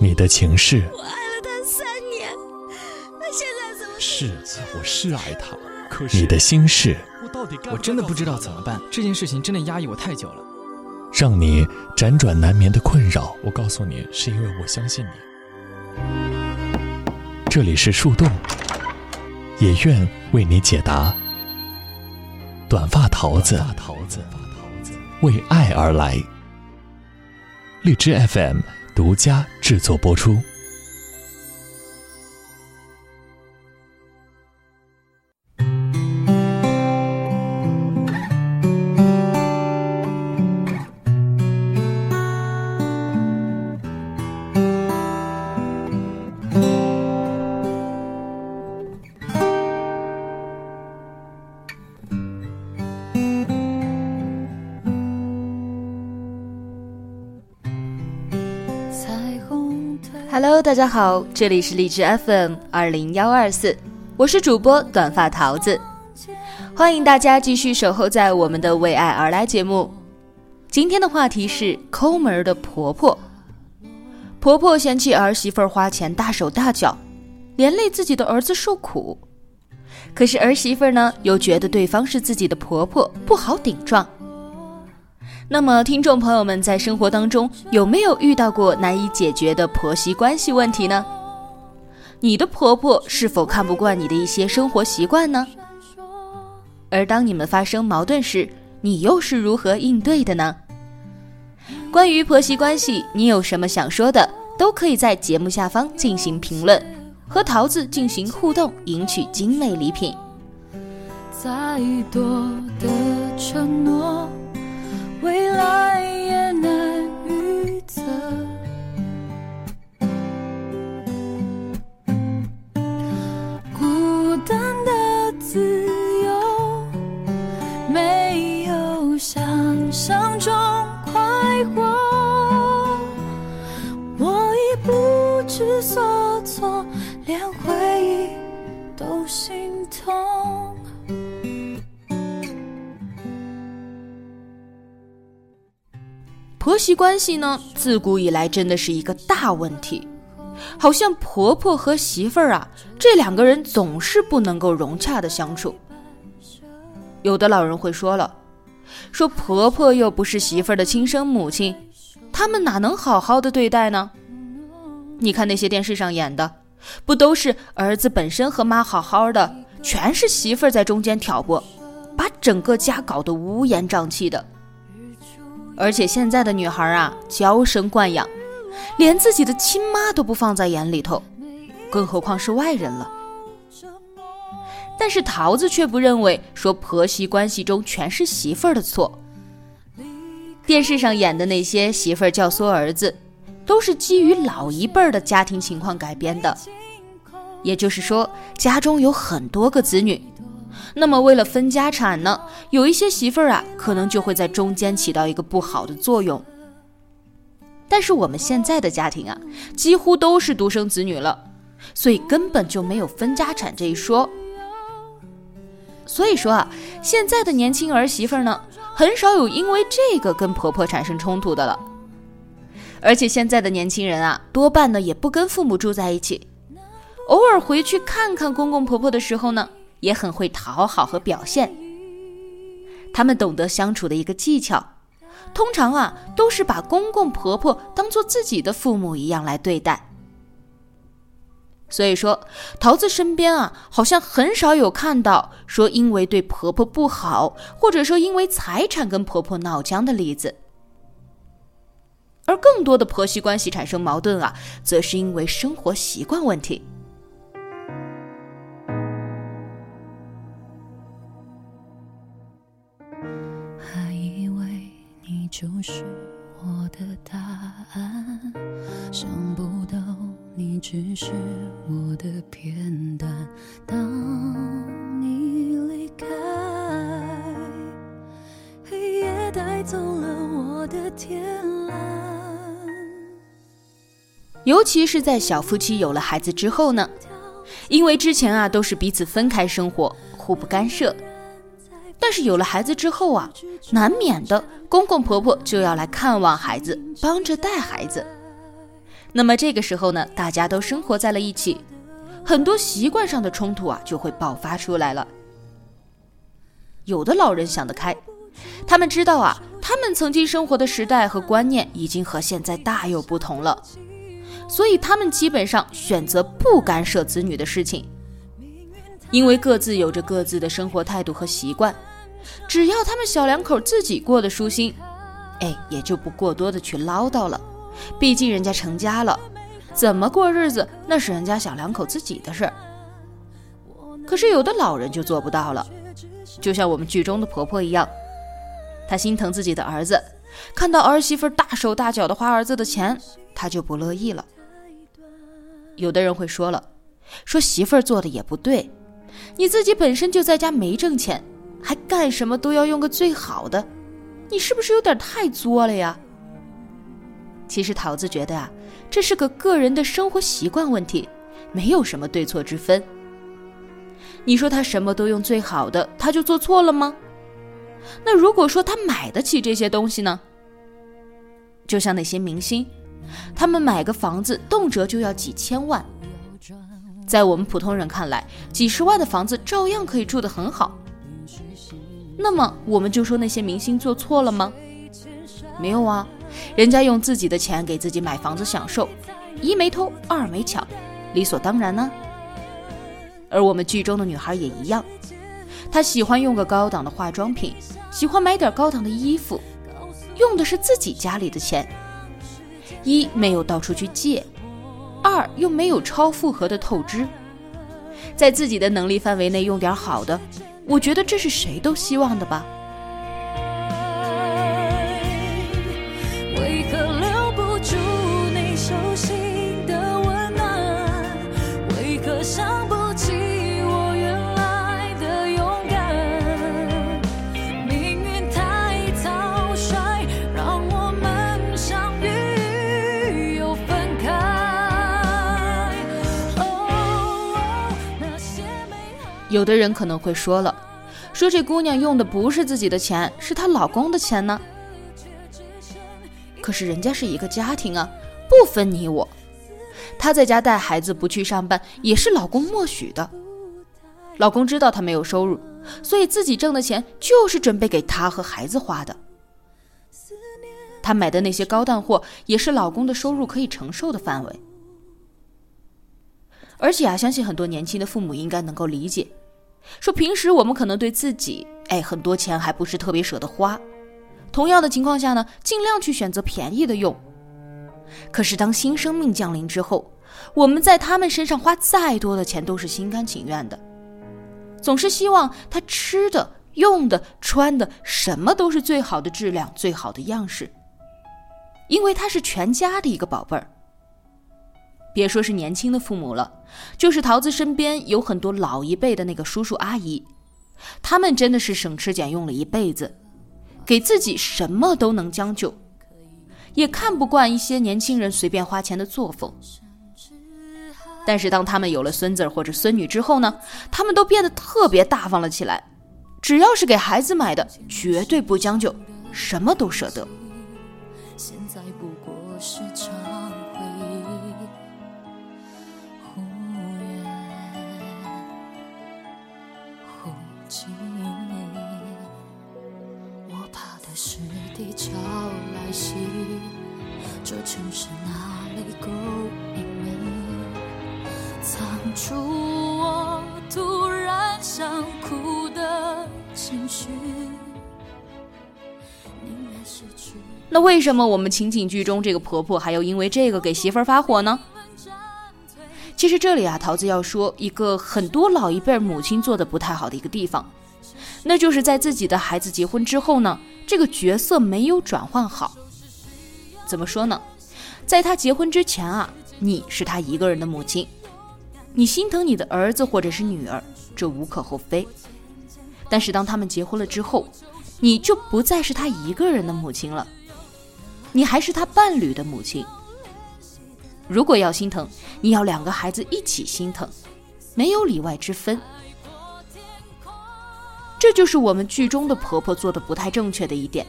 你的情事。我爱了他三年，他现在怎么？是，我是爱他，可是你的心事，我到底该我真的不知道怎么办，这件事情真的压抑我太久了。让你辗转难眠的困扰。我告诉你，是因为我相信你。这里是树洞，也愿为你解答。短发桃子，桃子，为爱而来。荔枝 FM 独家制作播出。Hello，大家好，这里是荔枝 FM 二零幺二四，我是主播短发桃子，欢迎大家继续守候在我们的为爱而来节目。今天的话题是抠门的婆婆，婆婆嫌弃儿媳妇花钱大手大脚，连累自己的儿子受苦，可是儿媳妇呢又觉得对方是自己的婆婆，不好顶撞。那么，听众朋友们在生活当中有没有遇到过难以解决的婆媳关系问题呢？你的婆婆是否看不惯你的一些生活习惯呢？而当你们发生矛盾时，你又是如何应对的呢？关于婆媳关系，你有什么想说的，都可以在节目下方进行评论，和桃子进行互动，赢取精美礼品。再多的承诺。婆媳关系呢，自古以来真的是一个大问题，好像婆婆和媳妇儿啊，这两个人总是不能够融洽的相处。有的老人会说了，说婆婆又不是媳妇儿的亲生母亲，他们哪能好好的对待呢？你看那些电视上演的，不都是儿子本身和妈好好的，全是媳妇儿在中间挑拨，把整个家搞得乌烟瘴气的。而且现在的女孩啊，娇生惯养，连自己的亲妈都不放在眼里头，更何况是外人了。但是桃子却不认为说婆媳关系中全是媳妇儿的错。电视上演的那些媳妇儿教唆儿子，都是基于老一辈儿的家庭情况改编的，也就是说，家中有很多个子女。那么，为了分家产呢，有一些媳妇儿啊，可能就会在中间起到一个不好的作用。但是我们现在的家庭啊，几乎都是独生子女了，所以根本就没有分家产这一说。所以说啊，现在的年轻儿媳妇呢，很少有因为这个跟婆婆产生冲突的了。而且现在的年轻人啊，多半呢也不跟父母住在一起，偶尔回去看看公公婆婆的时候呢。也很会讨好和表现，他们懂得相处的一个技巧，通常啊都是把公公婆婆当做自己的父母一样来对待。所以说，桃子身边啊好像很少有看到说因为对婆婆不好，或者说因为财产跟婆婆闹僵的例子，而更多的婆媳关系产生矛盾啊，则是因为生活习惯问题。是我的答案，想不到你只是我的片段。当你离开，黑夜带走了我的天蓝。尤其是在小夫妻有了孩子之后呢，因为之前啊都是彼此分开生活，互不干涉。但是有了孩子之后啊，难免的公公婆婆就要来看望孩子，帮着带孩子。那么这个时候呢，大家都生活在了一起，很多习惯上的冲突啊就会爆发出来了。有的老人想得开，他们知道啊，他们曾经生活的时代和观念已经和现在大有不同了，所以他们基本上选择不干涉子女的事情，因为各自有着各自的生活态度和习惯，只要他们小两口自己过得舒心，哎，也就不过多的去唠叨了。毕竟人家成家了，怎么过日子那是人家小两口自己的事儿。可是有的老人就做不到了。就像我们剧中的婆婆一样，她心疼自己的儿子，看到儿媳妇大手大脚的花儿子的钱，她就不乐意了。有的人会说了，说媳妇儿做的也不对，你自己本身就在家没挣钱，还干什么都要用个最好的，你是不是有点太作了呀？其实桃子觉得啊，这是个个人的生活习惯问题，没有什么对错之分。你说他什么都用最好的，他就做错了吗？那如果说他买得起这些东西呢？就像那些明星，他们买个房子动辄就要几千万，在我们普通人看来，几十万的房子照样可以住得很好。那么我们就说那些明星做错了吗？没有啊，人家用自己的钱给自己买房子享受，一没偷，二没抢，理所当然呢。而我们剧中的女孩也一样，她喜欢用个高档的化妆品，喜欢买点高档的衣服，用的是自己家里的钱，一没有到处去借，二又没有超负荷的透支，在自己的能力范围内用点好的，我觉得这是谁都希望的吧。有的人可能会说了，说这姑娘用的不是自己的钱，是她老公的钱呢。可是人家是一个家庭啊，不分你我。她在家带孩子不去上班，也是老公默许的。老公知道她没有收入，所以自己挣的钱就是准备给她和孩子花的。她买的那些高档货，也是老公的收入可以承受的范围。而且啊，相信很多年轻的父母应该能够理解。说平时我们可能对自己，哎，很多钱还不是特别舍得花。同样的情况下呢，尽量去选择便宜的用。可是当新生命降临之后，我们在他们身上花再多的钱都是心甘情愿的，总是希望他吃的、用的、穿的什么都是最好的质量、最好的样式，因为他是全家的一个宝贝儿。别说是年轻的父母了，就是桃子身边有很多老一辈的那个叔叔阿姨，他们真的是省吃俭用了一辈子，给自己什么都能将就，也看不惯一些年轻人随便花钱的作风。但是当他们有了孙子或者孙女之后呢，他们都变得特别大方了起来，只要是给孩子买的，绝对不将就，什么都舍得。现在不过是场回忆出我突然想哭的情绪。那为什么我们情景剧中这个婆婆还要因为这个给媳妇儿发火呢？其实这里啊，桃子要说一个很多老一辈母亲做的不太好的一个地方，那就是在自己的孩子结婚之后呢，这个角色没有转换好。怎么说呢？在他结婚之前啊，你是他一个人的母亲。你心疼你的儿子或者是女儿，这无可厚非。但是当他们结婚了之后，你就不再是他一个人的母亲了，你还是他伴侣的母亲。如果要心疼，你要两个孩子一起心疼，没有里外之分。这就是我们剧中的婆婆做的不太正确的一点，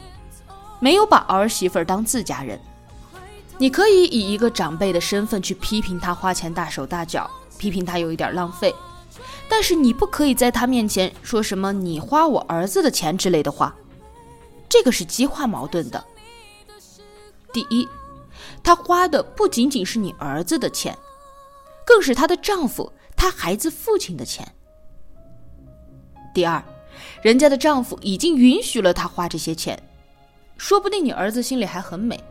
没有把儿媳妇当自家人。你可以以一个长辈的身份去批评她花钱大手大脚，批评她有一点浪费，但是你不可以在她面前说什么“你花我儿子的钱”之类的话，这个是激化矛盾的。第一，她花的不仅仅是你儿子的钱，更是她的丈夫、她孩子父亲的钱。第二，人家的丈夫已经允许了她花这些钱，说不定你儿子心里还很美。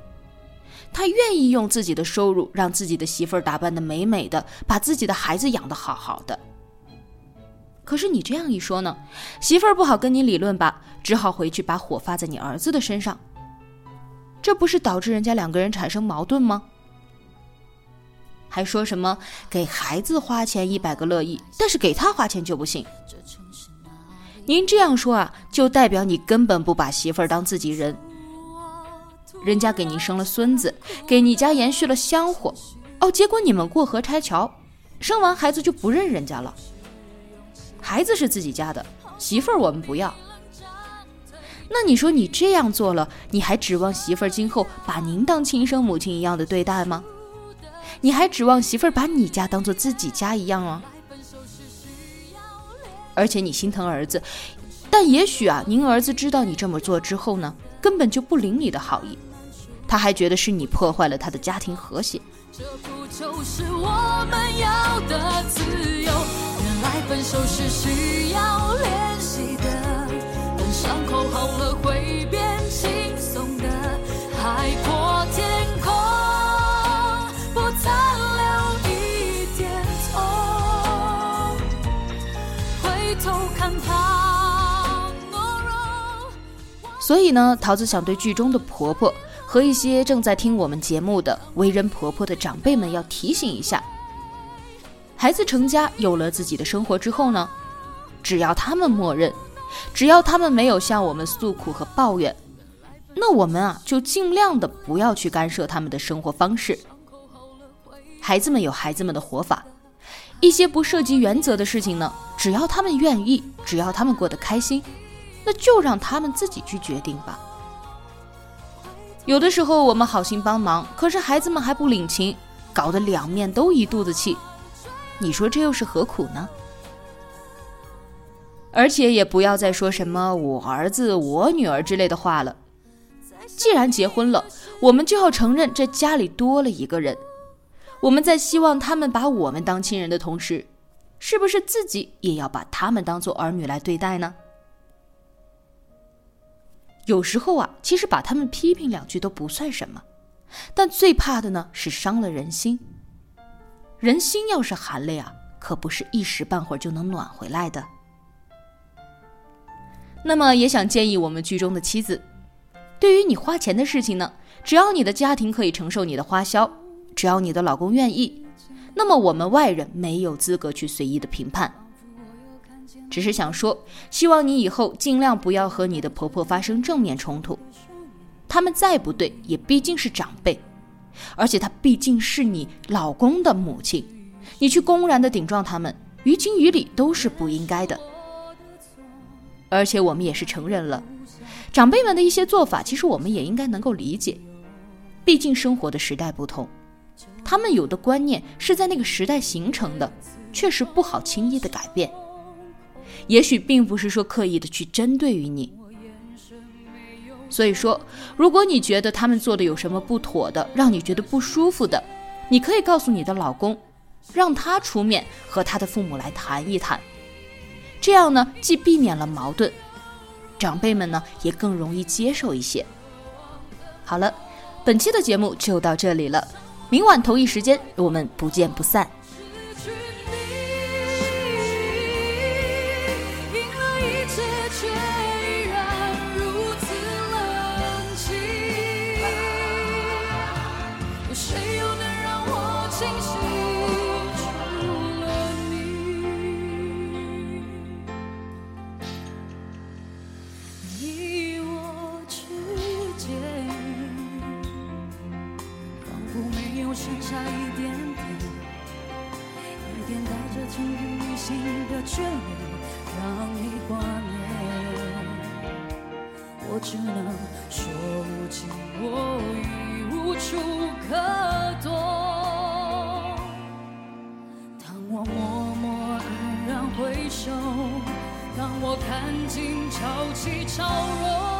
他愿意用自己的收入让自己的媳妇儿打扮的美美的，把自己的孩子养得好好的。可是你这样一说呢，媳妇儿不好跟你理论吧，只好回去把火发在你儿子的身上。这不是导致人家两个人产生矛盾吗？还说什么给孩子花钱一百个乐意，但是给他花钱就不行。您这样说啊，就代表你根本不把媳妇儿当自己人。人家给你生了孙子，给你家延续了香火，哦，结果你们过河拆桥，生完孩子就不认人家了。孩子是自己家的，媳妇儿我们不要。那你说你这样做了，你还指望媳妇儿今后把您当亲生母亲一样的对待吗？你还指望媳妇儿把你家当做自己家一样啊？而且你心疼儿子，但也许啊，您儿子知道你这么做之后呢，根本就不领你的好意。他还觉得是你破坏了他的家庭和谐。这不就是我们要的自由？原来分手是需要所以呢，桃子想对剧中的婆婆。和一些正在听我们节目的为人婆婆的长辈们要提醒一下：孩子成家有了自己的生活之后呢，只要他们默认，只要他们没有向我们诉苦和抱怨，那我们啊就尽量的不要去干涉他们的生活方式。孩子们有孩子们的活法，一些不涉及原则的事情呢，只要他们愿意，只要他们过得开心，那就让他们自己去决定吧。有的时候我们好心帮忙，可是孩子们还不领情，搞得两面都一肚子气。你说这又是何苦呢？而且也不要再说什么我儿子、我女儿之类的话了。既然结婚了，我们就要承认这家里多了一个人。我们在希望他们把我们当亲人的同时，是不是自己也要把他们当做儿女来对待呢？有时候啊，其实把他们批评两句都不算什么，但最怕的呢是伤了人心。人心要是寒了啊，可不是一时半会儿就能暖回来的。那么也想建议我们剧中的妻子，对于你花钱的事情呢，只要你的家庭可以承受你的花销，只要你的老公愿意，那么我们外人没有资格去随意的评判。只是想说，希望你以后尽量不要和你的婆婆发生正面冲突。他们再不对，也毕竟是长辈，而且她毕竟是你老公的母亲，你去公然的顶撞他们，于情于理都是不应该的。而且我们也是承认了，长辈们的一些做法，其实我们也应该能够理解。毕竟生活的时代不同，他们有的观念是在那个时代形成的，确实不好轻易的改变。也许并不是说刻意的去针对于你，所以说，如果你觉得他们做的有什么不妥的，让你觉得不舒服的，你可以告诉你的老公，让他出面和他的父母来谈一谈。这样呢，既避免了矛盾，长辈们呢也更容易接受一些。好了，本期的节目就到这里了，明晚同一时间我们不见不散。我只让我看尽潮起潮落，